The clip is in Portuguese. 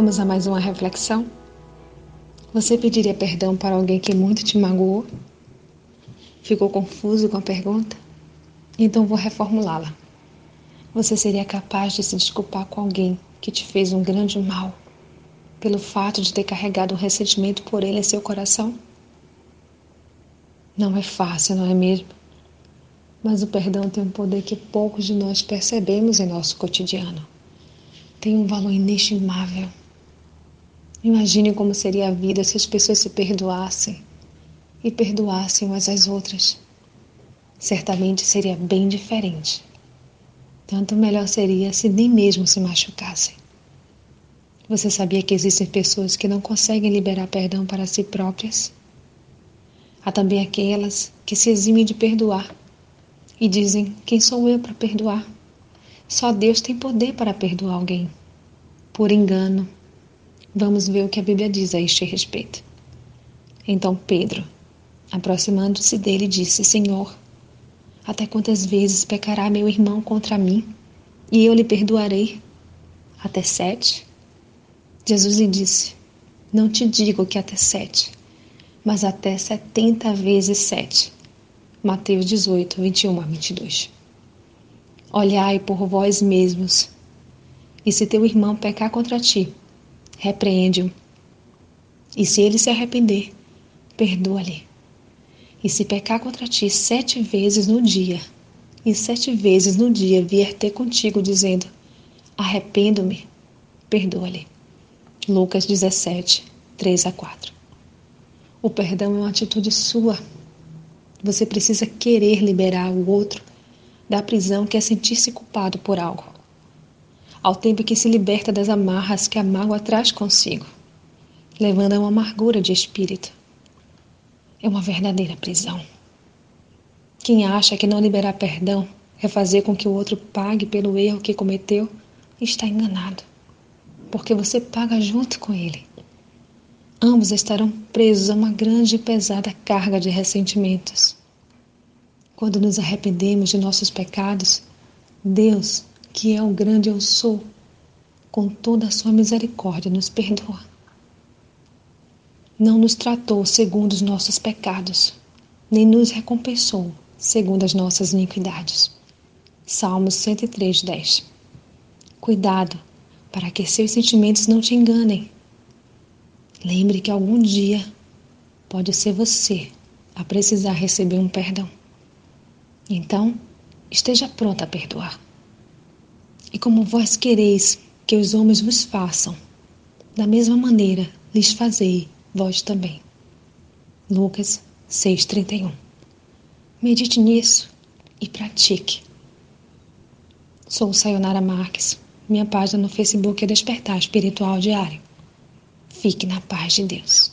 Vamos a mais uma reflexão? Você pediria perdão para alguém que muito te magoou? Ficou confuso com a pergunta? Então vou reformulá-la. Você seria capaz de se desculpar com alguém que te fez um grande mal pelo fato de ter carregado um ressentimento por ele em seu coração? Não é fácil, não é mesmo? Mas o perdão tem um poder que poucos de nós percebemos em nosso cotidiano. Tem um valor inestimável. Imagine como seria a vida se as pessoas se perdoassem e perdoassem umas às outras. Certamente seria bem diferente. Tanto melhor seria se nem mesmo se machucassem. Você sabia que existem pessoas que não conseguem liberar perdão para si próprias? Há também aquelas que se eximem de perdoar e dizem: Quem sou eu para perdoar? Só Deus tem poder para perdoar alguém. Por engano, Vamos ver o que a Bíblia diz a este respeito. Então Pedro, aproximando-se dele, disse: Senhor, até quantas vezes pecará meu irmão contra mim e eu lhe perdoarei? Até sete? Jesus lhe disse: Não te digo que até sete, mas até setenta vezes sete. Mateus 18, 21 a 22. Olhai por vós mesmos, e se teu irmão pecar contra ti, repreende-o. E se ele se arrepender, perdoa-lhe. E se pecar contra ti sete vezes no dia, e sete vezes no dia vier ter contigo dizendo: Arrependo-me, perdoa-lhe. Lucas 17, 3 a 4. O perdão é uma atitude sua. Você precisa querer liberar o outro da prisão que é sentir-se culpado por algo ao tempo que se liberta das amarras que a mágoa traz consigo, levando a uma amargura de espírito. É uma verdadeira prisão. Quem acha que não liberar perdão é fazer com que o outro pague pelo erro que cometeu, está enganado, porque você paga junto com ele. Ambos estarão presos a uma grande e pesada carga de ressentimentos. Quando nos arrependemos de nossos pecados, Deus que é o grande eu sou, com toda a sua misericórdia nos perdoa. Não nos tratou segundo os nossos pecados, nem nos recompensou segundo as nossas iniquidades. Salmos 103, 10. Cuidado para que seus sentimentos não te enganem. Lembre que algum dia pode ser você a precisar receber um perdão. Então, esteja pronta a perdoar. E como vós quereis que os homens vos façam, da mesma maneira lhes fazei vós também. Lucas 6,31 Medite nisso e pratique. Sou Sayonara Marques. Minha página no Facebook é Despertar Espiritual Diário. Fique na paz de Deus.